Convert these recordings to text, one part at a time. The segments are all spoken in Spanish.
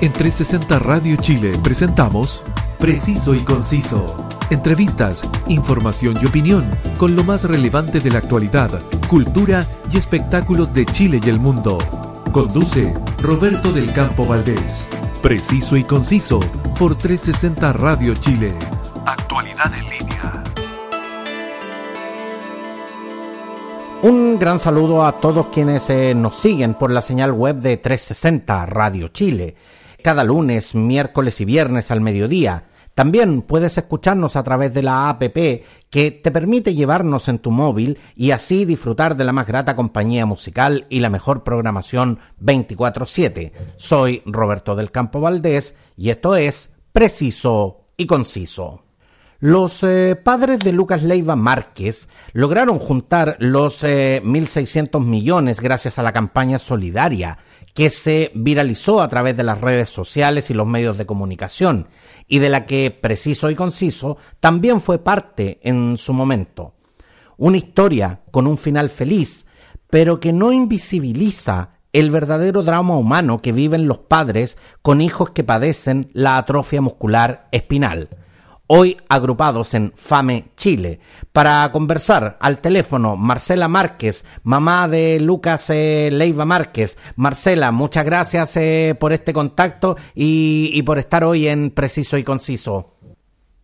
En 360 Radio Chile presentamos Preciso y Conciso. Entrevistas, información y opinión con lo más relevante de la actualidad, cultura y espectáculos de Chile y el mundo. Conduce Roberto del Campo Valdés. Preciso y Conciso por 360 Radio Chile. Actualidad en línea. Un gran saludo a todos quienes eh, nos siguen por la señal web de 360 Radio Chile. Cada lunes, miércoles y viernes al mediodía. También puedes escucharnos a través de la APP que te permite llevarnos en tu móvil y así disfrutar de la más grata compañía musical y la mejor programación 24/7. Soy Roberto del Campo Valdés y esto es Preciso y Conciso. Los eh, padres de Lucas Leiva Márquez lograron juntar los 1.600 eh, millones gracias a la campaña solidaria que se viralizó a través de las redes sociales y los medios de comunicación y de la que Preciso y Conciso también fue parte en su momento. Una historia con un final feliz, pero que no invisibiliza el verdadero drama humano que viven los padres con hijos que padecen la atrofia muscular espinal hoy agrupados en FAME Chile. Para conversar al teléfono, Marcela Márquez, mamá de Lucas eh, Leiva Márquez. Marcela, muchas gracias eh, por este contacto y por estar hoy en Preciso y Conciso.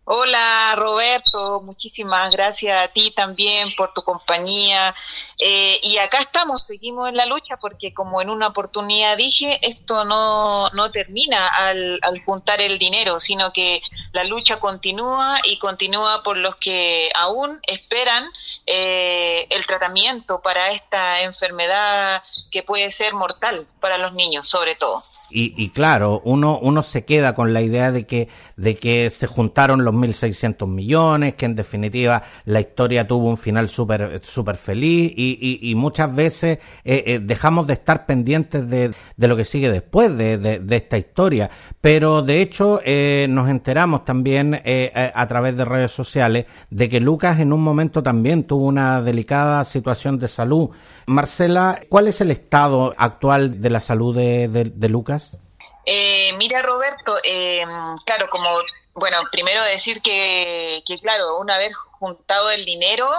Hola Roberto, muchísimas gracias a ti también por tu compañía. Eh, y acá estamos, seguimos en la lucha porque como en una oportunidad dije, esto no, no termina al, juntar el dinero, sino que la lucha continúa y continúa por los que aún esperan eh, el tratamiento para esta enfermedad que puede ser mortal para los niños, sobre todo. Y, y, claro, uno, uno se queda con la idea de que, de que se juntaron los 1.600 millones, que en definitiva la historia tuvo un final súper super feliz y, y, y, muchas veces eh, eh, dejamos de estar pendientes de, de, lo que sigue después de, de, esta historia. Pero de hecho eh, nos enteramos también eh, a través de redes sociales de que Lucas en un momento también tuvo una delicada situación de salud. Marcela, ¿cuál es el estado actual de la salud de, de Lucas? Eh, mira, Roberto, eh, claro, como, bueno, primero decir que, claro, una vez juntado el dinero,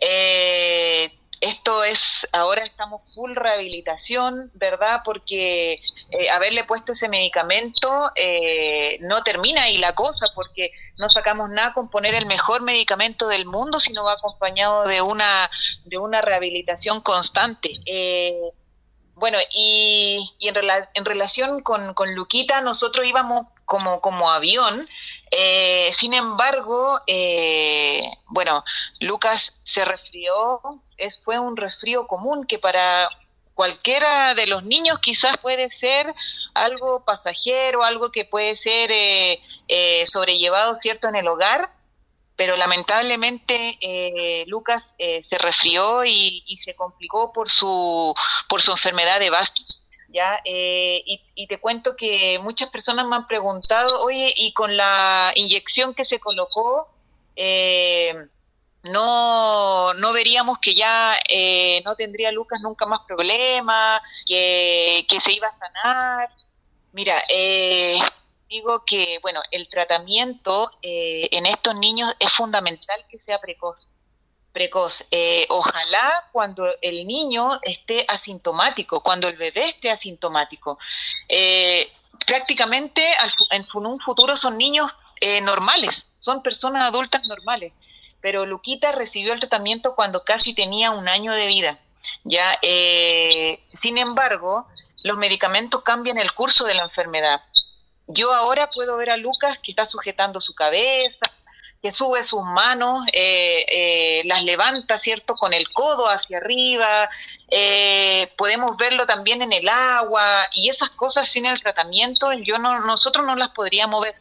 eh, esto es, ahora estamos full rehabilitación, ¿verdad? Porque eh, haberle puesto ese medicamento eh, no termina ahí la cosa, porque no sacamos nada con poner el mejor medicamento del mundo, sino va acompañado de una, de una rehabilitación constante. Eh, bueno, y, y en, rela en, relación con, con, Luquita, nosotros íbamos como, como avión, eh, sin embargo, eh, bueno, Lucas se resfrió, es, fue un resfrío común que para cualquiera de los niños quizás puede ser algo pasajero, algo que puede ser eh, eh sobrellevado, ¿cierto?, en el hogar, pero lamentablemente eh, Lucas eh, se resfrió y, se complicó por su, por su enfermedad de base. ¿ya? Eh, y, y, te cuento que muchas personas me han preguntado, oye, y con la inyección que se colocó, eh, no, no veríamos que ya eh, no tendría Lucas nunca más problemas, que, que se iba a sanar. Mira, eh, digo que, bueno, el tratamiento eh, en estos niños es fundamental que sea precoz. Precoz. Eh, ojalá cuando el niño esté asintomático, cuando el bebé esté asintomático. Eh, prácticamente al, en un futuro son niños eh, normales, son personas adultas normales. Pero Luquita recibió el tratamiento cuando casi tenía un año de vida. Ya, eh, sin embargo, los medicamentos cambian el curso de la enfermedad yo ahora puedo ver a Lucas que está sujetando su cabeza, que sube sus manos, eh, eh, las levanta, ¿cierto?, con el codo hacia arriba. Eh, podemos verlo también en el agua y esas cosas sin el tratamiento, yo no, nosotros no las podríamos ver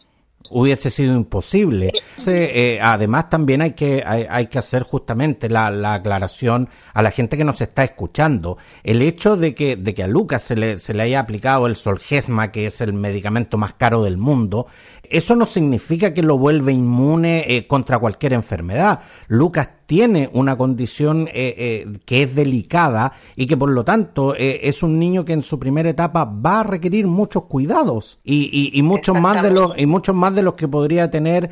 hubiese sido imposible. Eh, además, también hay que, hay, que hacer justamente la, la, aclaración a la gente que nos está escuchando. El hecho de que, de que a Lucas se le, se le haya aplicado el Solgesma, que es el medicamento más caro del mundo, eso no significa que lo vuelve inmune eh, contra cualquier enfermedad. Lucas tiene una condición que es delicada y que por lo tanto es un niño que en su primera etapa va a requerir muchos cuidados y, y, muchos más de los y muchos más de los que podría tener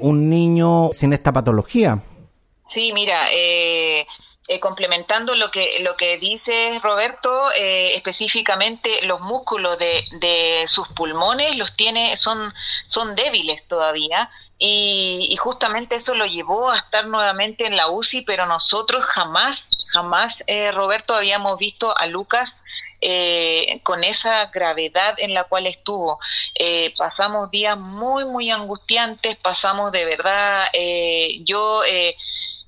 un niño sin esta patología. Sí, mira, eh, eh, complementando lo que lo que dice Roberto, eh, específicamente los músculos de, de, sus pulmones los tiene son son débiles todavía y, justamente eso lo llevó a estar nuevamente en la UCI, pero nosotros jamás jamás Roberto habíamos visto a Lucas con esa gravedad en la cual estuvo. pasamos días muy, muy angustiantes, pasamos de verdad, yo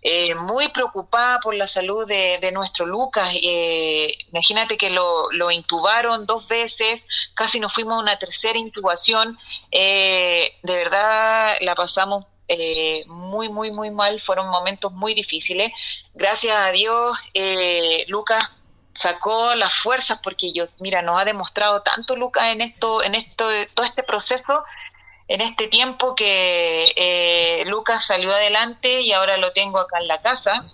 eh, muy preocupada por la salud de, nuestro Lucas. Eh, imagínate que lo, lo, intubaron dos veces, casi nos fuimos a una tercera intubación. Eh, de verdad la pasamos muy, muy, muy mal. Fueron momentos muy difíciles. Gracias a Dios, Lucas sacó las fuerzas porque yo, mira, nos ha demostrado tanto Lucas en esto, en esto, todo este proceso en este tiempo que eh, Lucas salió adelante y ahora lo tengo acá en la casa,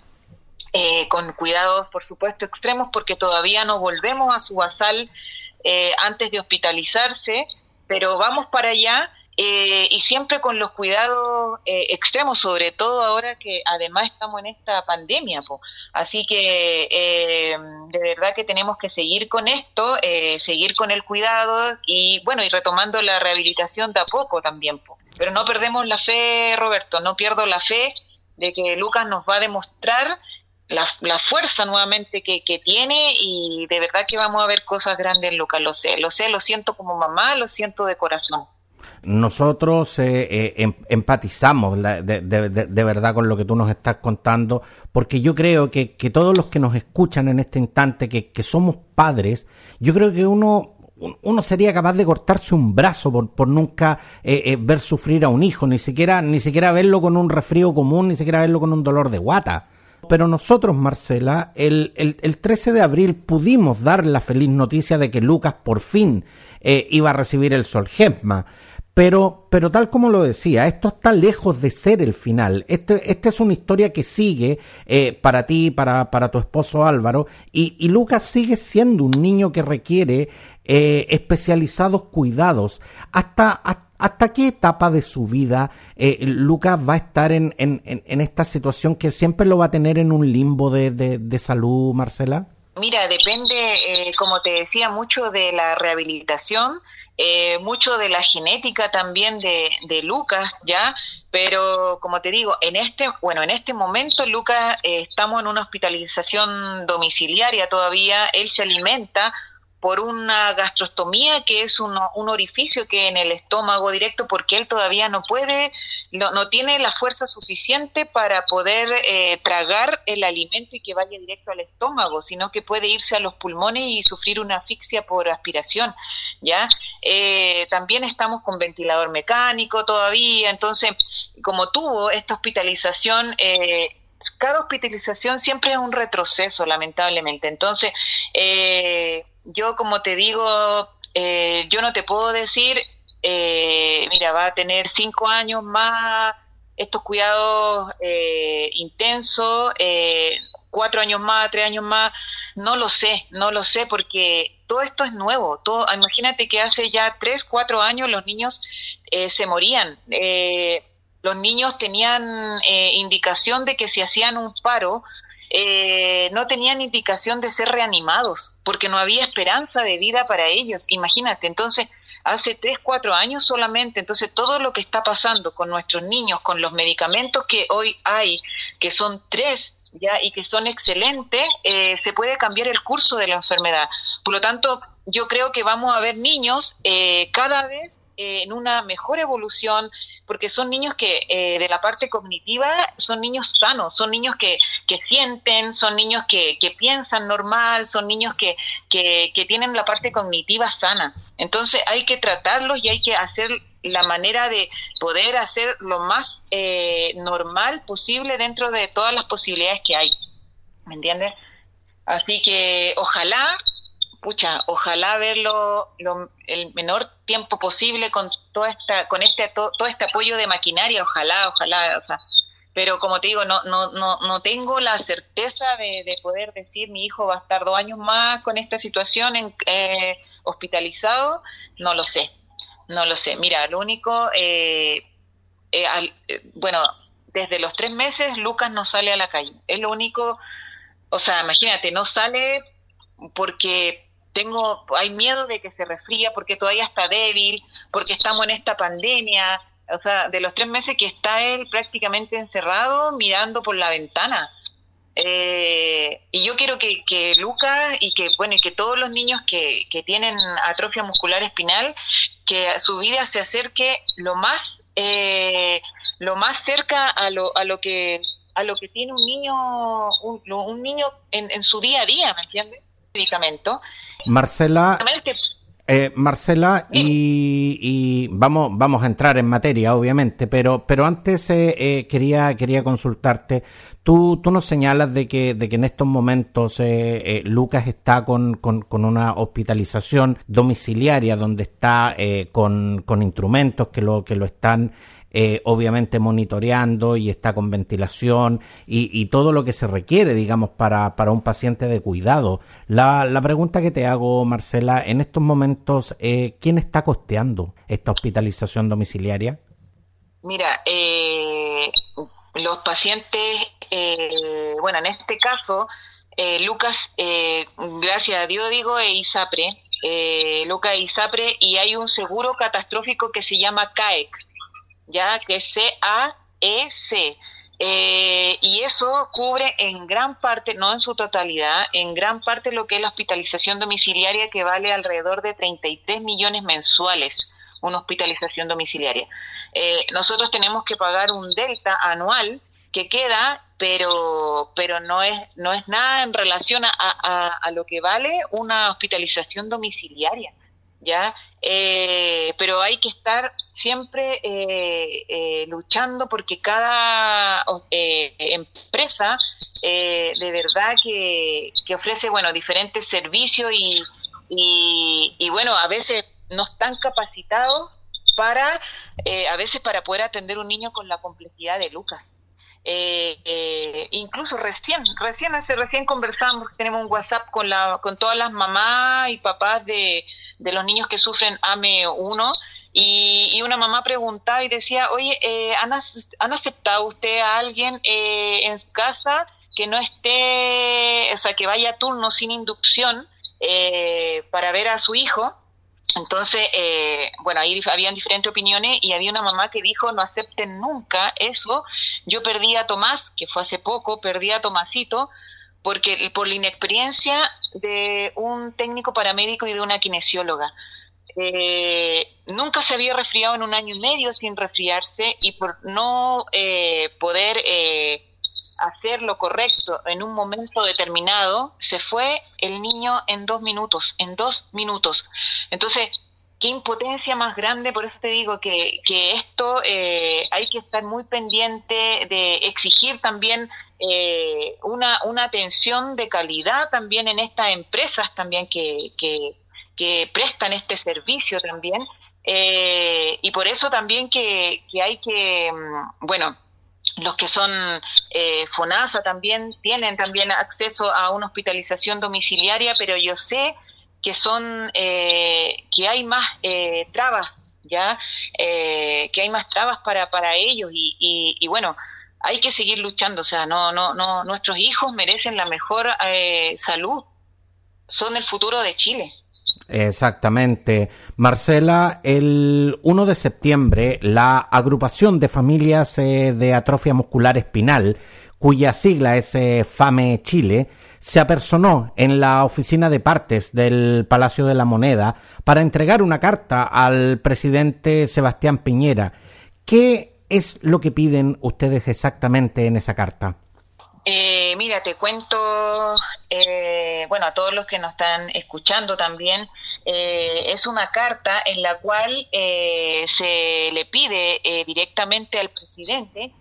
eh, con cuidados, por supuesto, extremos, porque todavía no volvemos a su basal eh, antes de hospitalizarse, pero vamos para allá eh, y siempre con los cuidados eh, extremos, sobre todo ahora que además estamos en esta pandemia. Así que eh, de verdad que tenemos que seguir con esto, seguir con el cuidado y bueno, y retomando la rehabilitación de a poco también. Pero no perdemos la fe, Roberto, no pierdo la fe de que Lucas nos va a demostrar la, la fuerza nuevamente que, que, tiene y de verdad que vamos a ver cosas grandes Lucas, lo sé, lo sé, lo siento como mamá, lo siento de corazón nosotros eh, eh, em, empatizamos de, verdad con lo que tú nos estás contando, porque yo creo que, todos los que nos escuchan en este instante, que, somos padres, yo creo que uno uno sería capaz de cortarse un brazo por, nunca eh, ver sufrir a un hijo, ni siquiera, ni siquiera verlo con un resfrío común, ni siquiera verlo con un dolor de guata. Pero nosotros, Marcela, el, el, 13 de abril pudimos dar la feliz noticia de que Lucas por fin iba a recibir el Solgemma. Pero, pero tal como lo decía, esto está lejos de ser el final. Este, esta es una historia que sigue eh, para ti, para, para tu esposo Álvaro, y, Lucas sigue siendo un niño que requiere eh, especializados cuidados. ¿Hasta, hasta qué etapa de su vida eh, Lucas va a estar en, en, esta situación que siempre lo va a tener en un limbo de, de, salud, Marcela? Mira, depende, como te decía, mucho de la rehabilitación eh, mucho de la genética también de, de, Lucas, ¿ya? Pero como te digo, en este, bueno, en este momento Lucas eh, estamos en una hospitalización domiciliaria todavía, él se alimenta por una gastrostomía que es un, orificio que en el estómago directo porque él todavía no puede, no, no tiene la fuerza suficiente para poder eh, tragar el alimento y que vaya directo al estómago, sino que puede irse a los pulmones y sufrir una asfixia por aspiración, ¿ya? Eh, también estamos con ventilador mecánico todavía, entonces, como tuvo esta hospitalización, eh, cada hospitalización siempre es un retroceso, lamentablemente. Entonces, eh, yo como te digo, eh, yo no te puedo decir, eh, mira, va a tener cinco años más estos cuidados eh, intensos, cuatro años más, tres años más, no lo sé, no lo sé porque todo esto es nuevo. Todo, imagínate que hace ya tres, cuatro años los niños se morían. los niños tenían indicación de que si hacían un paro, eh, no tenían indicación de ser reanimados, porque no había esperanza de vida para ellos. Imagínate, entonces, hace tres, cuatro años solamente, entonces todo lo que está pasando con nuestros niños, con los medicamentos que hoy hay, que son tres ya y que son excelentes, eh, se puede cambiar el curso de la enfermedad. Por lo tanto, yo creo que vamos a ver niños eh, cada vez en una mejor evolución, porque son niños que eh, de la parte cognitiva son niños sanos, son niños que, que sienten, son niños que, que piensan normal, son niños que, que, que, tienen la parte cognitiva sana. Entonces hay que tratarlos y hay que hacer la manera de poder hacer lo más eh, normal posible dentro de todas las posibilidades que hay. ¿Me entiendes? Así que ojalá pucha, ojalá verlo el menor tiempo posible con toda esta, con este todo, este apoyo de maquinaria, ojalá, ojalá, o sea, pero como te digo, no, no, no, no tengo la certeza de, poder decir mi hijo va a estar dos años más con esta situación en, eh, hospitalizado, no lo sé, no lo sé. Mira, lo único, eh, eh, bueno, desde los tres meses Lucas no sale a la calle, es lo único, o sea, imagínate, no sale porque tengo, hay miedo de que se resfría, porque todavía está débil, porque estamos en esta pandemia, o sea, de los tres meses que está él prácticamente encerrado mirando por la ventana. Eh, y yo quiero que, que Lucas y que, bueno, y que todos los niños que, que tienen atrofia muscular espinal, que su vida se acerque lo más, eh, lo más cerca a lo, a lo que a lo que tiene un niño un, niño en, su día a día, ¿me entiendes? Medicamento. Marcela, eh, Marcela, y, vamos, vamos a entrar en materia, obviamente, pero, pero antes eh, eh, quería, quería consultarte. Tú, tú nos señalas de que, de que en estos momentos Lucas está con, con, con, una hospitalización domiciliaria donde está con, con instrumentos que lo, que lo están eh, obviamente monitoreando y está con ventilación y, todo lo que se requiere, digamos, para, para un paciente de cuidado. La, la, pregunta que te hago, Marcela, en estos momentos, eh, ¿quién está costeando esta hospitalización domiciliaria? Mira, eh, los pacientes, bueno, en este caso, Lucas, gracias a Dios digo, e ISAPRE, Lucas e ISAPRE, y hay un seguro catastrófico que se llama CAEC, ya que es C-A-E-C. Eh, y eso cubre en gran parte, no en su totalidad, en gran parte lo que es la hospitalización domiciliaria que vale alrededor de 33 millones mensuales, una hospitalización domiciliaria. Eh, nosotros tenemos que pagar un delta anual que queda, pero, pero no, es, no es nada en relación a, a lo que vale una hospitalización domiciliaria. ¿Ya? Eh, pero hay que estar siempre eh, eh, luchando porque cada empresa de verdad que, ofrece, bueno, diferentes servicios y, y, bueno, a veces no están capacitados para, a veces para poder atender un niño con la complejidad de Lucas. incluso recién, recién hace recién conversamos, tenemos un WhatsApp con la, con todas las mamás y papás de, de los niños que sufren AME1 y, una mamá preguntaba y decía, oye, eh, ¿han, aceptado usted a alguien eh, en su casa que no esté, o sea, que vaya a turno sin inducción eh, para ver a su hijo? Entonces, bueno, ahí habían diferentes opiniones y había una mamá que dijo, no acepten nunca eso. Yo perdí a Tomás, que fue hace poco, perdí a Tomasito, porque por la inexperiencia de un técnico paramédico y de una kinesióloga. Eh, nunca se había resfriado en un año y medio sin resfriarse y por no eh, poder eh, hacer lo correcto en un momento determinado, se fue el niño en dos minutos, en dos minutos. Entonces, qué impotencia más grande, por eso te digo que, que esto hay que estar muy pendiente de exigir también eh, una, una atención de calidad también en estas empresas también que, que, prestan este servicio también. Eh, y por eso también que, que hay que, mm, bueno, los que son eh, FONASA también tienen también acceso a una hospitalización domiciliaria, pero yo sé que son eh, que hay más trabas, ya que hay más trabas para para ellos y, y bueno hay que seguir luchando, o sea, no, no, no, nuestros hijos merecen la mejor eh, salud, son el futuro de Chile. Exactamente. Marcela, el 1 de septiembre, la agrupación de familias eh, de atrofia muscular espinal, cuya sigla es eh, FAME Chile, se apersonó en la oficina de partes del Palacio de la Moneda para entregar una carta al presidente Sebastián Piñera. ¿Qué es lo que piden ustedes exactamente en esa carta? Eh, mira, te cuento, eh, bueno, a todos los que nos están escuchando también, eh, es una carta en la cual se le pide directamente al presidente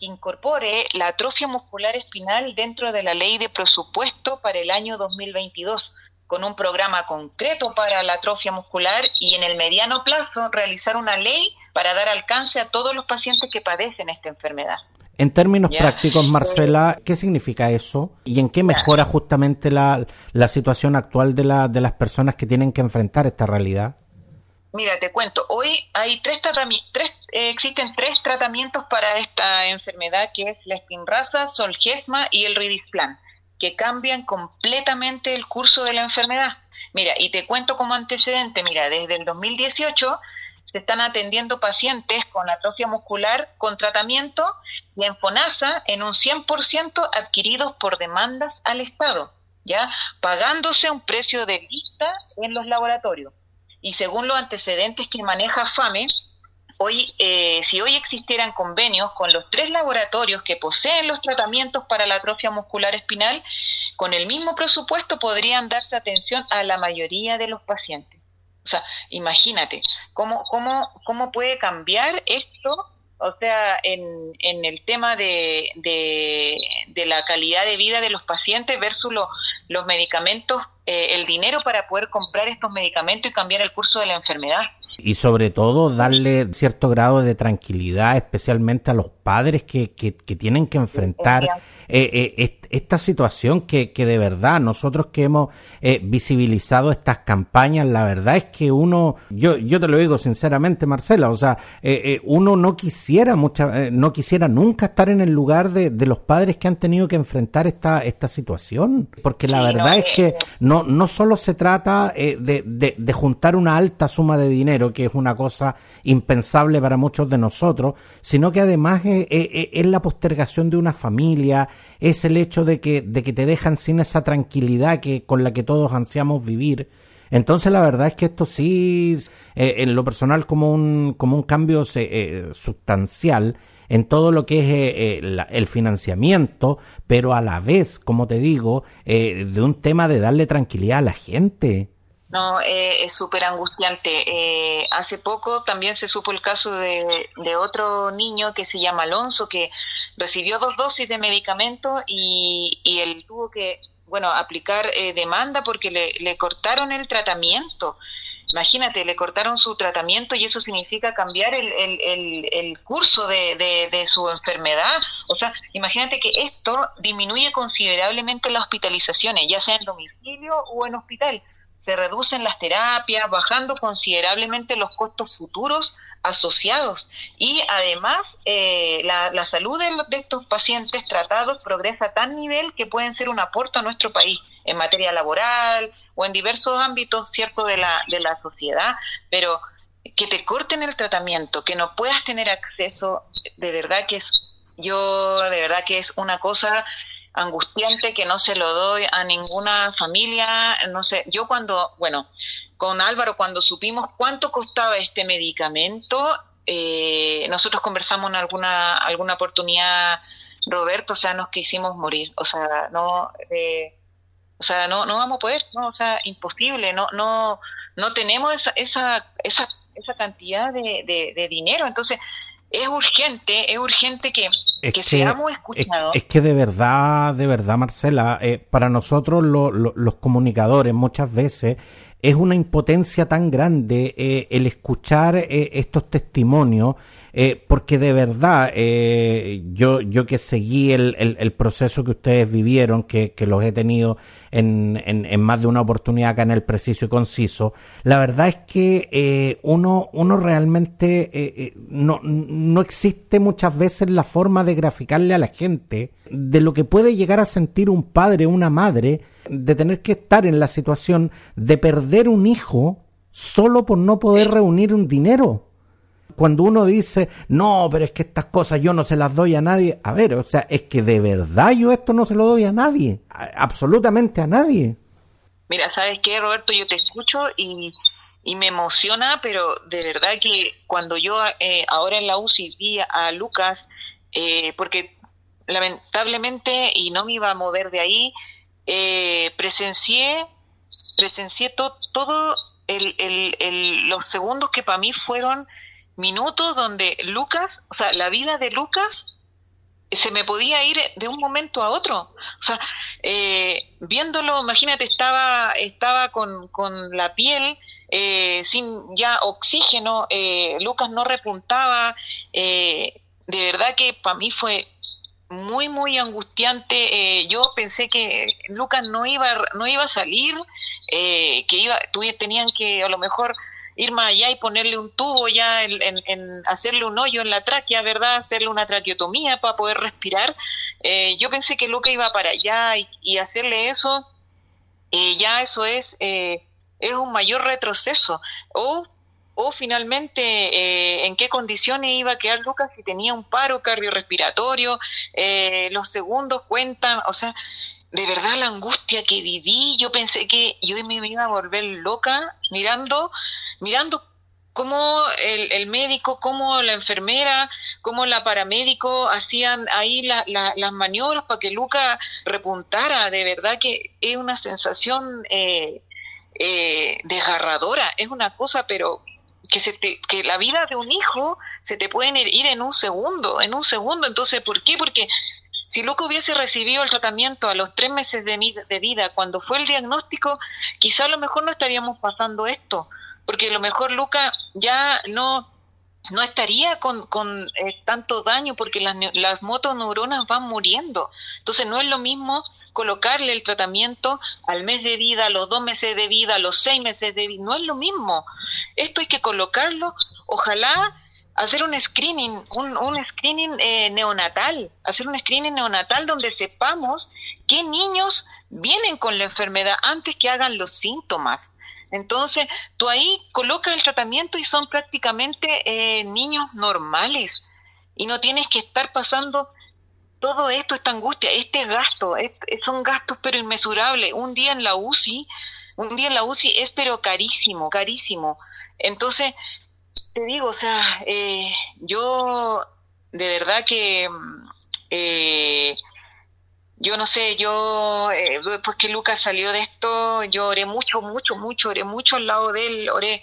que incorpore la atrofia muscular espinal dentro de la ley de presupuesto para el año 2022 con un programa concreto para la atrofia muscular y en el mediano plazo realizar una ley para dar alcance a todos los pacientes que padecen esta enfermedad. En términos prácticos, Marcela, ¿qué significa eso? ¿Y en qué mejora justamente la, la situación actual de, la, de las personas que tienen que enfrentar esta realidad? Mira, te cuento, hoy hay tres tratamientos, eh, existen tres tratamientos para esta enfermedad que es la espinraza, solgesma y el ridisplan, que cambian completamente el curso de la enfermedad. Mira, y te cuento como antecedente, mira, desde el 2018 se están atendiendo pacientes con atrofia muscular con tratamiento y en FONASA en un 100% adquiridos por demandas al Estado, ¿ya? Pagándose un precio de vista en los laboratorios y según los antecedentes que maneja FAME, hoy, eh, si hoy existieran convenios con los tres laboratorios que poseen los tratamientos para la atrofia muscular espinal, con el mismo presupuesto podrían darse atención a la mayoría de los pacientes. O sea, imagínate, ¿cómo, cómo, cómo puede cambiar esto? O sea, en, en el tema de, de, la calidad de vida de los pacientes versus los medicamentos eh, el dinero para poder comprar estos medicamentos y cambiar el curso de la enfermedad. Y sobre todo darle cierto grado de tranquilidad, especialmente a los padres que, que, tienen que enfrentar eh, eh, esta situación que, que, de verdad nosotros que hemos eh, visibilizado estas campañas, la verdad es que uno, yo, yo te lo digo sinceramente, Marcela, o sea, uno no quisiera mucha, no quisiera nunca estar en el lugar de, de, los padres que han tenido que enfrentar esta, esta situación, porque la verdad es que no, no solo se trata de, de, de juntar una alta suma de dinero, que es una cosa impensable para muchos de nosotros, sino que además es la postergación de una familia, es el hecho de que, de que te dejan sin esa tranquilidad que, con la que todos ansiamos vivir. Entonces la verdad es que esto sí, eh, en lo personal, como un, como un cambio eh, sustancial en todo lo que es eh, el financiamiento, pero a la vez, como te digo, de un tema de darle tranquilidad a la gente. No, es súper angustiante. hace poco también se supo el caso de, de, otro niño que se llama Alonso, que recibió dos dosis de medicamento y, y él tuvo que, bueno, aplicar eh, demanda porque le, le cortaron el tratamiento. Imagínate, le cortaron su tratamiento y eso significa cambiar el, el, el, curso de, de, de, su enfermedad. O sea, imagínate que esto disminuye considerablemente las hospitalizaciones, ya sea en domicilio o en hospital. Se reducen las terapias, bajando considerablemente los costos futuros asociados. Y además eh, la, salud de, estos pacientes tratados progresa a tal nivel que pueden ser un aporte a nuestro país en materia laboral o en diversos ámbitos cierto de la, de la sociedad, pero que te corten el tratamiento, que no puedas tener acceso, de verdad que es, yo de verdad que es una cosa angustiante que no se lo doy a ninguna familia, no sé, yo cuando, bueno, con Álvaro cuando supimos cuánto costaba este medicamento. Eh, nosotros conversamos en alguna, alguna oportunidad, Roberto, o sea, nos quisimos morir, o sea, no, eh, o sea, no, no vamos a poder, no, o sea, imposible, no, no, no tenemos esa, esa, esa, esa cantidad de, de, dinero, entonces es urgente, es urgente que, que, seamos escuchados. Es, que de verdad, de verdad, Marcela, eh, para nosotros los comunicadores muchas veces es una impotencia tan grande eh, el escuchar eh, estos testimonios, eh, porque de verdad yo, yo que seguí el, el, proceso que ustedes vivieron, que, que los he tenido en, en, en, más de una oportunidad acá en el preciso y conciso, la verdad es que uno, uno realmente no, no existe muchas veces la forma de graficarle a la gente de lo que puede llegar a sentir un padre una madre de tener que estar en la situación de perder un hijo solo por no poder reunir un dinero. Cuando uno dice, no, pero es que estas cosas yo no se las doy a nadie. A ver, o sea, es que de verdad yo esto no se lo doy a nadie. absolutamente a nadie. Mira, ¿sabes qué, Roberto? Yo te escucho y, y me emociona, pero de verdad que cuando yo eh, ahora en la UCI vi a Lucas, eh, porque lamentablemente, y no me iba a mover de ahí, eh, presencié, presencié todo el, los segundos que para mí fueron minutos donde Lucas, o sea, la vida de Lucas se me podía ir de un momento a otro. O sea, eh, viéndolo, imagínate, estaba, estaba con, con la piel eh, sin ya oxígeno, Lucas no repuntaba, de verdad que para mí fue muy, muy angustiante. Eh, yo pensé que Lucas no iba, no iba a salir, eh, que iba, tenían que a lo mejor ir más allá y ponerle un tubo ya, en, hacerle un hoyo en la tráquea, ¿verdad? Hacerle una traqueotomía para poder respirar. Eh, yo pensé que Lucas iba para allá y, hacerle eso, ya eso es, es un mayor retroceso. O o finalmente eh, en qué condiciones iba a quedar Lucas si tenía un paro cardiorrespiratorio, eh, los segundos cuentan, o sea, de verdad la angustia que viví, yo pensé que yo me iba a volver loca mirando, mirando cómo el, médico, cómo la enfermera, cómo la paramédico hacían ahí las maniobras para que Lucas repuntara, de verdad que es una sensación eh, desgarradora, es una cosa pero que, se que la vida de un hijo se te puede ir en un segundo, en un segundo. Entonces, ¿por qué? Porque si Luca hubiese recibido el tratamiento a los tres meses de, de vida, cuando fue el diagnóstico, quizá a lo mejor no estaríamos pasando esto, porque a lo mejor Luca ya no no estaría con, con eh, tanto daño porque las, las motoneuronas van muriendo. Entonces no es lo mismo colocarle el tratamiento al mes de vida, a los dos meses de vida, a los seis meses de vida, no es lo mismo. Esto hay que colocarlo, ojalá hacer un screening, un, screening eh, neonatal, hacer un screening neonatal donde sepamos qué niños vienen con la enfermedad antes que hagan los síntomas. Entonces, tú ahí colocas el tratamiento y son prácticamente eh, niños normales y no tienes que estar pasando todo esto, esta angustia, este gasto, son gastos pero inmesurables. Un día en la UCI, un día en la UCI es pero carísimo, carísimo. Entonces, te digo, o sea, eh, yo de verdad que, eh, yo no sé, yo, eh, después que Lucas salió de esto, yo oré mucho, mucho, mucho, oré mucho al lado de él, oré,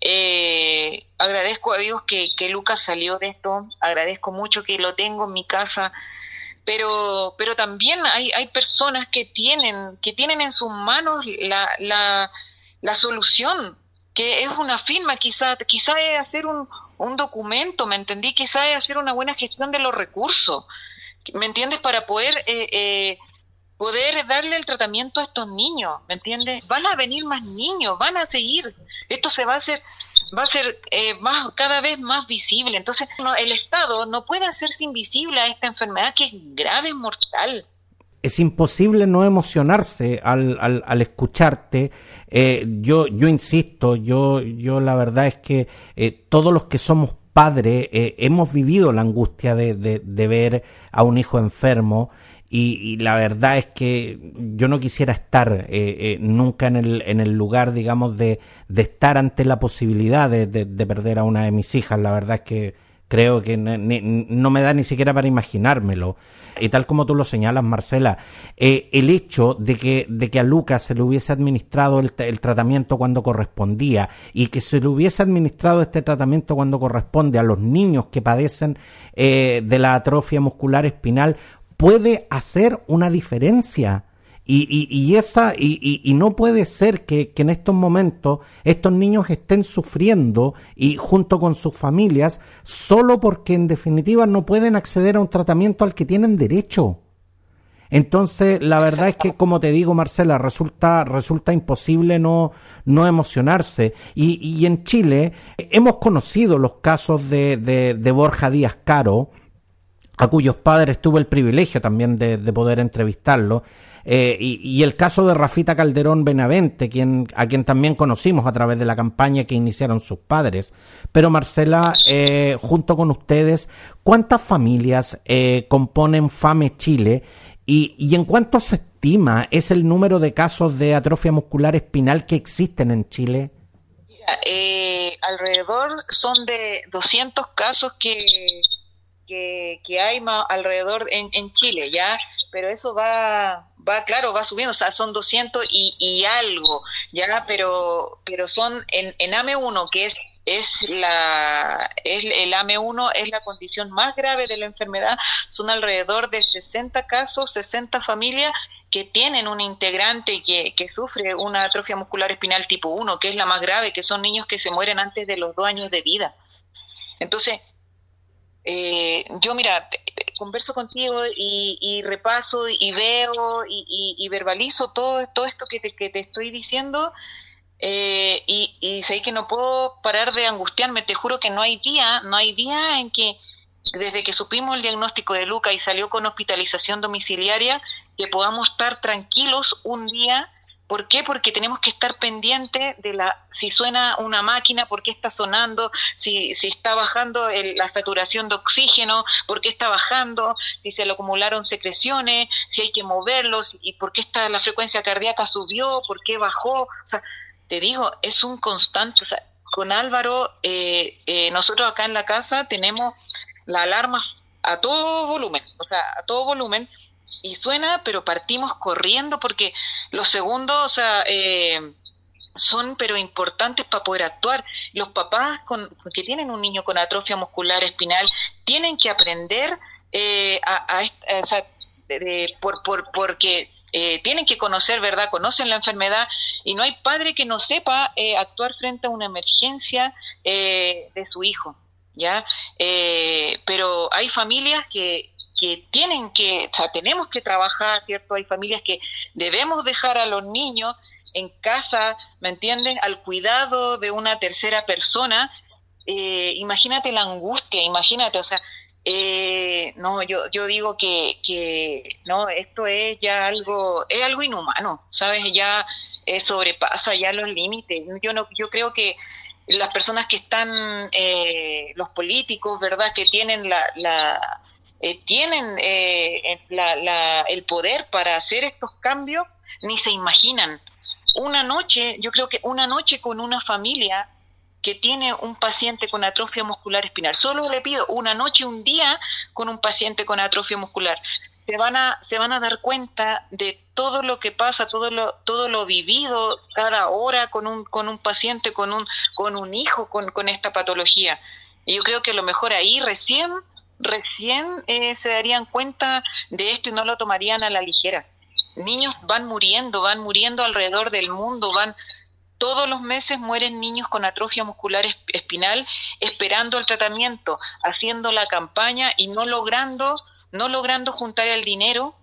eh, agradezco a Dios que, que Lucas salió de esto, agradezco mucho que lo tengo en mi casa, pero, pero también hay, hay personas que tienen, que tienen en sus manos la, la, la solución que es una firma, quizá, quizá es hacer un, un documento, ¿me entendí? Quizá es hacer una buena gestión de los recursos, ¿me entiendes? Para poder, eh, eh, poder darle el tratamiento a estos niños, ¿me entiendes? Van a venir más niños, van a seguir, esto se va a hacer va a ser eh, más cada vez más visible. Entonces, el Estado no puede hacerse invisible a esta enfermedad que es grave, mortal es imposible no emocionarse al, al, al escucharte. Eh, yo, yo insisto, yo, yo la verdad es que eh, todos los que somos padres eh, hemos vivido la angustia de, de, ver a un hijo enfermo y, y, la verdad es que yo no quisiera estar nunca en el, en el lugar, digamos, de, de estar ante la posibilidad de, de, perder a una de mis hijas. La verdad es que creo que no me da ni siquiera para imaginármelo. Y tal como tú lo señalas, Marcela, eh, el hecho de que, de que a Lucas se le hubiese administrado el, tratamiento cuando correspondía y que se le hubiese administrado este tratamiento cuando corresponde a los niños que padecen eh, de la atrofia muscular espinal puede hacer una diferencia y, y, esa, y, y, no puede ser que, que, en estos momentos estos niños estén sufriendo y junto con sus familias solo porque en definitiva no pueden acceder a un tratamiento al que tienen derecho. Entonces, la verdad es que, como te digo, Marcela, resulta, resulta imposible no, no emocionarse. Y, y en Chile hemos conocido los casos de, de, de Borja Díaz Caro, a cuyos padres tuve el privilegio también de, de poder entrevistarlo. Eh, y, el caso de Rafita Calderón Benavente, quien, a quien también conocimos a través de la campaña que iniciaron sus padres. Pero Marcela, eh, junto con ustedes, ¿cuántas familias eh, componen FAME Chile y, y en cuánto se estima es el número de casos de atrofia muscular espinal que existen en Chile? Eh, alrededor son de 200 casos que, que, que hay más alrededor en, en Chile, ¿ya? Pero eso va, va claro, va subiendo, o sea, son 200 y, y algo, ya, pero, pero son en, en AME1, que es es la es el AME1 es la condición más grave de la enfermedad, son alrededor de 60 casos, 60 familias que tienen un integrante que, que sufre una atrofia muscular espinal tipo 1, que es la más grave, que son niños que se mueren antes de los dos años de vida. Entonces, eh, yo mira, converso contigo y, repaso y veo y, verbalizo todo, todo esto que te, que te estoy diciendo eh, y, y sé que no puedo parar de angustiarme, te juro que no hay día, no hay día en que desde que supimos el diagnóstico de Luca y salió con hospitalización domiciliaria, que podamos estar tranquilos un día. ¿Por qué? Porque tenemos que estar pendientes de la si suena una máquina, por qué está sonando, si, si está bajando la saturación de oxígeno, por qué está bajando, si se le acumularon secreciones, si hay que moverlos y por qué está la frecuencia cardíaca subió, por qué bajó. O sea, te digo, es un constante. O sea, con Álvaro, eh, eh, nosotros acá en la casa tenemos la alarma a todo volumen, o sea, a todo volumen, y suena, pero partimos corriendo porque los segundos, o sea, eh, son pero importantes para poder actuar. Los papás con, que tienen un niño con atrofia muscular espinal tienen que aprender eh, a, por, por, porque eh, tienen que conocer, ¿verdad? Conocen la enfermedad y no hay padre que no sepa actuar frente a una emergencia de su hijo. ¿ya? Eh, pero hay familias que, que tienen que, o sea, tenemos que trabajar, ¿cierto? Hay familias que debemos dejar a los niños en casa, ¿me entienden? Al cuidado de una tercera persona. Eh, imagínate la angustia, imagínate, o sea, eh, no, yo, yo digo que, que no, esto es ya algo, es algo inhumano, ¿sabes? Ya sobrepasa ya los límites. Yo no, yo creo que las personas que están, eh, los políticos, ¿verdad? Que tienen la, la eh, tienen eh, la, el poder para hacer estos cambios, ni se imaginan. Una noche, yo creo que una noche con una familia que tiene un paciente con atrofia muscular espinal, solo le pido una noche, un día con un paciente con atrofia muscular, se van a, se van a dar cuenta de todo lo que pasa, todo lo, todo lo vivido cada hora con un, con un paciente, con un, con un hijo con, con esta patología. Y yo creo que a lo mejor ahí recién, recién eh, se darían cuenta de esto y no lo tomarían a la ligera. Niños van muriendo, van muriendo alrededor del mundo, van todos los meses mueren niños con atrofia muscular espinal esperando el tratamiento, haciendo la campaña y no logrando no logrando juntar el dinero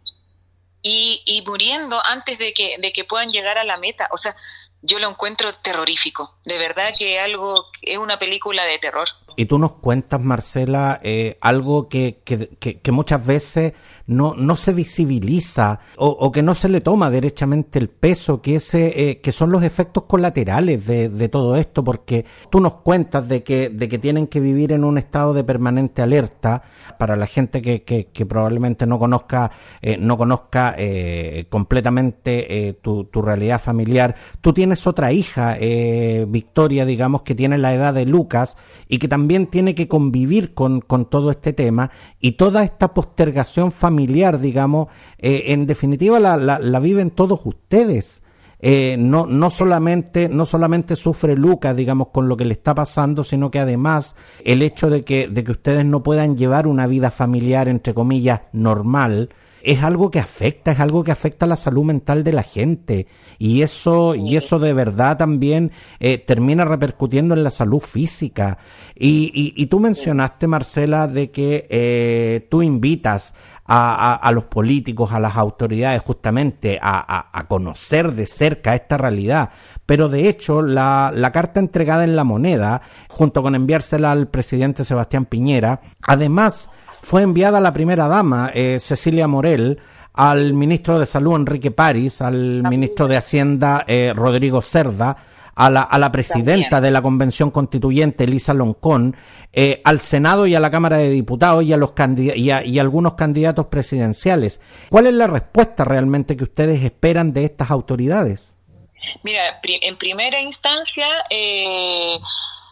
y, y muriendo antes de que, de que puedan llegar a la meta. O sea, yo lo encuentro terrorífico. De verdad que algo es una película de terror. Y tú nos cuentas, Marcela, eh, algo que, que, que, muchas veces no, no se visibiliza o, que no se le toma derechamente el peso, que, ese, eh, que son los efectos colaterales de, todo esto, porque tú nos cuentas de que, de que tienen que vivir en un estado de permanente alerta para la gente que, que, probablemente no conozca, eh, no conozca eh, completamente tu, tu, realidad familiar. Tú tienes otra hija, Victoria, digamos, que tiene la edad de Lucas y que también tiene que convivir con, con todo este tema y toda esta postergación familiar, digamos, eh, en definitiva la, la, la, viven todos ustedes. Eh, no, no, solamente, no solamente sufre Lucas, digamos, con lo que le está pasando, sino que además el hecho de que, de que ustedes no puedan llevar una vida familiar, entre comillas, normal, es algo que afecta, es algo que afecta a la salud mental de la gente y eso y eso de verdad también eh, termina repercutiendo en la salud física y, y, tú mencionaste Marcela de que eh, tú invitas a, a, los políticos, a las autoridades justamente a, a, conocer de cerca esta realidad. Pero de hecho, la, la, carta entregada en la moneda, junto con enviársela al presidente Sebastián Piñera, además fue enviada la primera dama, eh, Cecilia Morel, al ministro de Salud, Enrique París, al ministro de Hacienda, eh, Rodrigo Cerda, a la, a la presidenta de la Convención Constituyente, Elisa Loncón, eh, al Senado y a la Cámara de Diputados y a, los y, a, y algunos candidatos presidenciales. ¿Cuál es la respuesta realmente que ustedes esperan de estas autoridades? Mira, en primera instancia eh,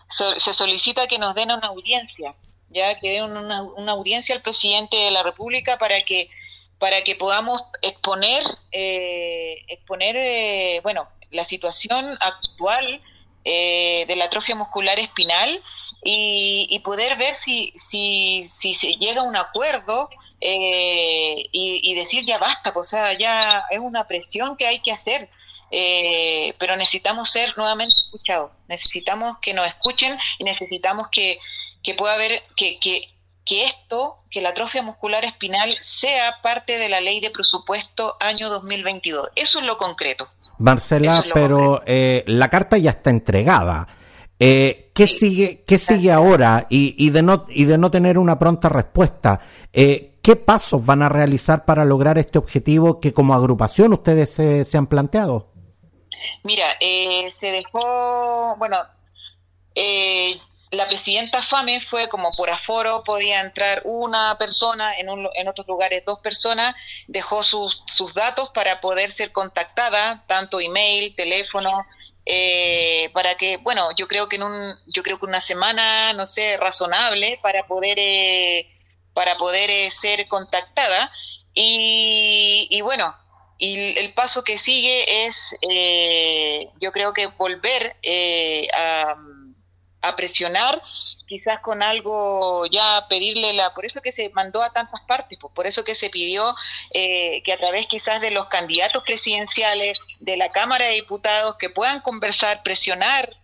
se solicita que nos den una audiencia ya que den una, una, audiencia al presidente de la República para que para que podamos exponer eh, exponer eh, bueno la situación actual eh, de la atrofia muscular espinal y, y poder ver si, si, si se llega a un acuerdo y, y, decir ya basta, pues, o sea, ya es una presión que hay que hacer. pero necesitamos ser nuevamente escuchados, necesitamos que nos escuchen y necesitamos que, que pueda haber, que, que que esto, que la atrofia muscular espinal sea parte de la ley de presupuesto año 2022. Eso es lo concreto. Marcela, pero eh, la carta ya está entregada. Eh, ¿Qué sigue, qué sigue ahora? Y, y, de no, y de no tener una pronta respuesta, eh, ¿qué pasos van a realizar para lograr este objetivo que como agrupación ustedes se han planteado? Mira, eh, se dejó, bueno, eh, la presidenta FAME fue como por aforo, podía entrar una persona, en, un, en otros lugares dos personas, dejó sus, sus datos para poder ser contactada, tanto email, teléfono, eh, para que, bueno, yo creo que en un, yo creo que una semana, no sé, razonable para poder, eh, para poder eh, ser contactada. Y, y, bueno, y el paso que sigue es, yo creo que volver a a presionar quizás con algo ya pedirle la por eso que se mandó a tantas partes pues, por eso que se pidió eh, que a través quizás de los candidatos presidenciales de la cámara de diputados que puedan conversar presionar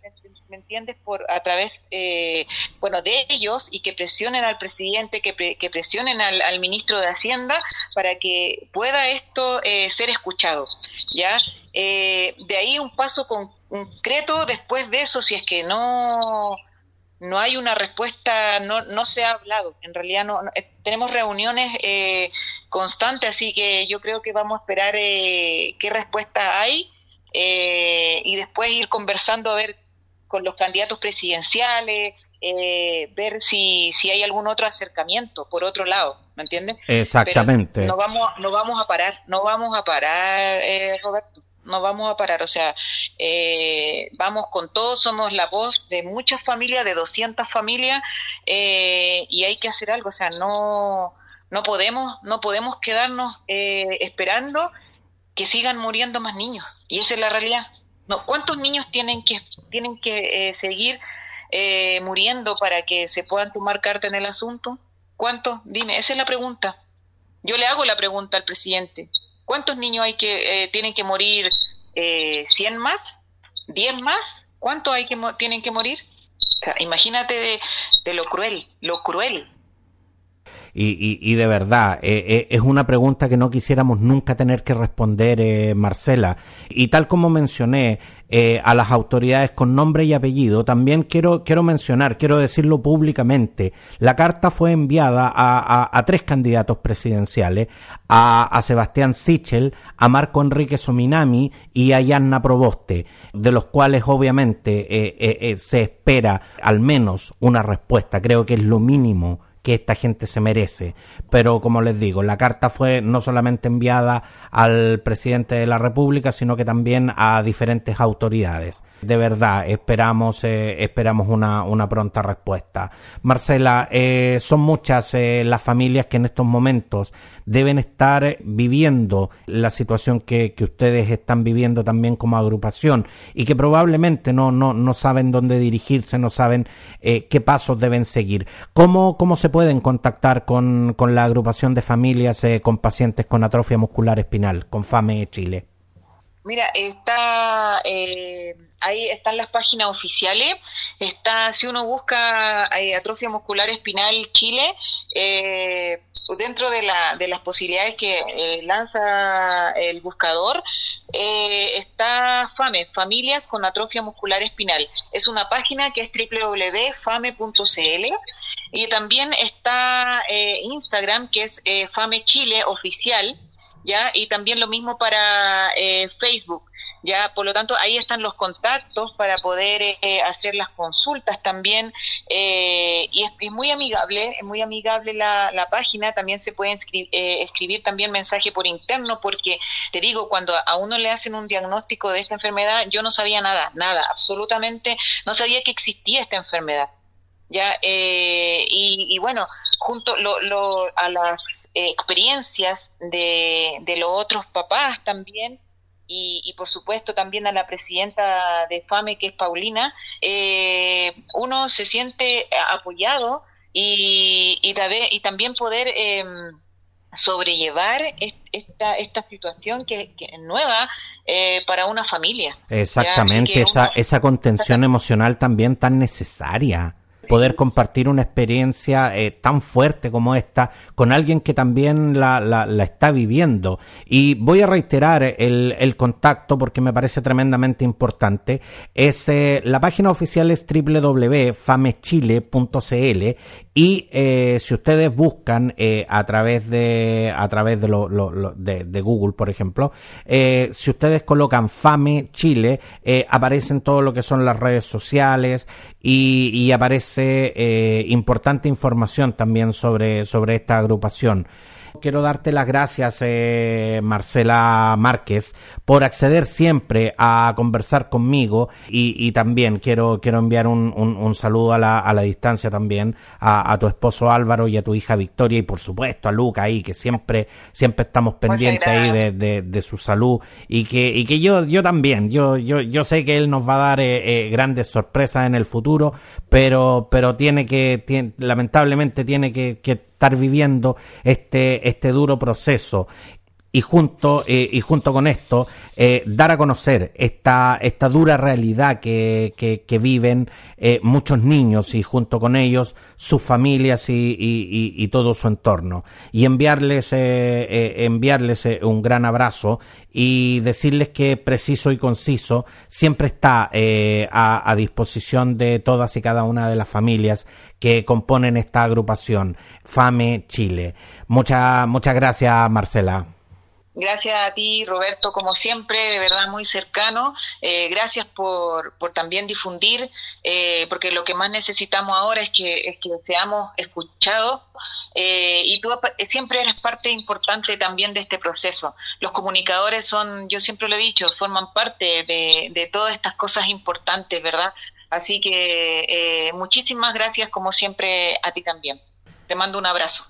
me entiendes por a través eh, bueno de ellos y que presionen al presidente que, presionen al, ministro de hacienda para que pueda esto eh, ser escuchado ya de ahí un paso con concreto después de eso, si es que no, no hay una respuesta, no, no se ha hablado. En realidad no, eh, tenemos reuniones eh, constantes, así que yo creo que vamos a esperar eh, qué respuesta hay y después ir conversando a ver con los candidatos presidenciales, ver si, si hay algún otro acercamiento por otro lado, ¿me entiendes? Exactamente. no vamos, no vamos a parar, no vamos a parar, Roberto no vamos a parar, o sea, eh, vamos con todo, somos la voz de muchas familias, de 200 familias, eh, y hay que hacer algo, o sea, no, no podemos, no podemos quedarnos eh, esperando que sigan muriendo más niños, y esa es la realidad. No, ¿Cuántos niños tienen que, tienen que seguir muriendo para que se puedan tomar carta en el asunto? ¿Cuántos? Dime, esa es la pregunta. Yo le hago la pregunta al presidente. ¿Cuántos niños hay que eh, tienen que morir? Eh, ¿100 más? ¿10 más? ¿Cuántos hay que tienen que morir? imagínate de, de, lo cruel, lo cruel y, y, de verdad, eh, eh, es una pregunta que no quisiéramos nunca tener que responder, eh, Marcela. Y tal como mencioné a las autoridades con nombre y apellido, también quiero, quiero mencionar, quiero decirlo públicamente, la carta fue enviada a, tres candidatos presidenciales, a, a Sebastián Sichel, a Marco Enrique Sominami y a Yanna Proboste, de los cuales obviamente se espera al menos una respuesta. Creo que es lo mínimo que esta gente se merece. Pero como les digo, la carta fue no solamente enviada al presidente de la República, sino que también a diferentes autoridades. De verdad, esperamos, eh, esperamos una, una, pronta respuesta. Marcela, eh, son muchas eh, las familias que en estos momentos deben estar viviendo la situación que, que, ustedes están viviendo también como agrupación y que probablemente no, no, no saben dónde dirigirse, no saben qué pasos deben seguir. ¿Cómo, cómo se pueden contactar con, con la agrupación de familias eh, con pacientes con atrofia muscular espinal, con FAME Chile? Mira, está eh, ahí están las páginas oficiales. Está, si uno busca eh, atrofia muscular espinal Chile, eh, dentro de, la, de las posibilidades que eh, lanza el buscador, eh, está FAME, Familias con Atrofia Muscular Espinal. Es una página que es www.fame.cl y también está eh, Instagram, que es FAME Chile Oficial, ¿ya? Y también lo mismo para Facebook ya por lo tanto ahí están los contactos para poder eh, hacer las consultas también eh, y es, muy amigable es muy amigable la, la página. También se puede eh, escribir también mensaje por interno porque te digo cuando a uno le hacen un diagnóstico de esta enfermedad yo no sabía nada nada absolutamente no sabía que existía esta enfermedad ya y, y, bueno junto lo, lo, a las experiencias de, de los otros papás también y, por supuesto también a la presidenta de FAME, que es Paulina, eh, uno se siente apoyado y, y, también poder em, sobrellevar esta, esta situación que, es nueva eh, para una familia. Exactamente, esa, esa contención emocional también tan necesaria poder compartir una experiencia eh, tan fuerte como esta con alguien que también la, la, está viviendo. Y voy a reiterar el, el contacto porque me parece tremendamente importante. Es, eh, la página oficial es www.famechile.cl y eh, si ustedes buscan a través de a través de, lo, de, de, Google, por ejemplo, si ustedes colocan Fame Chile, aparecen todo lo que son las redes sociales y, y aparece eh, importante información también sobre, sobre esta agrupación. Quiero darte las gracias, eh, Marcela Márquez, por acceder siempre a conversar conmigo y, también quiero, quiero enviar un, un, saludo a la, a la, distancia también a, tu esposo Álvaro y a tu hija Victoria y por supuesto a Luca ahí, que siempre, siempre estamos pendientes ahí de, de, su salud y que, y que yo, yo también, yo, yo, yo sé que él nos va a dar eh, eh, grandes sorpresas en el futuro, pero, pero tiene que, lamentablemente tiene que, que estar viviendo este, este duro proceso y junto, eh, y junto con esto, eh, dar a conocer esta, esta dura realidad que, que, viven eh, muchos niños y junto con ellos sus familias y, y, y todo su entorno. Y enviarles, enviarles un gran abrazo y decirles que preciso y conciso siempre está a, a disposición de todas y cada una de las familias que componen esta agrupación, FAME Chile. Muchas, muchas gracias, Marcela. Gracias a ti, Roberto, como siempre, de verdad muy cercano. Eh, gracias por, por, también difundir, eh, porque lo que más necesitamos ahora es que, es que seamos escuchados eh, y tú siempre eres parte importante también de este proceso. Los comunicadores son, yo siempre lo he dicho, forman parte de, de todas estas cosas importantes, ¿verdad? Así que muchísimas gracias, como siempre, a ti también. Te mando un abrazo.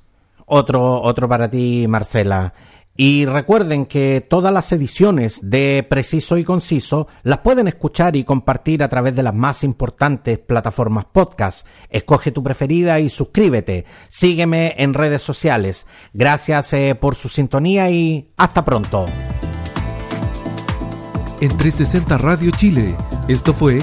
Otro, otro para ti, Marcela. Y recuerden que todas las ediciones de Preciso y Conciso las pueden escuchar y compartir a través de las más importantes plataformas podcast. Escoge tu preferida y suscríbete. Sígueme en redes sociales. Gracias eh, por su sintonía y hasta pronto. En 360 Radio Chile, esto fue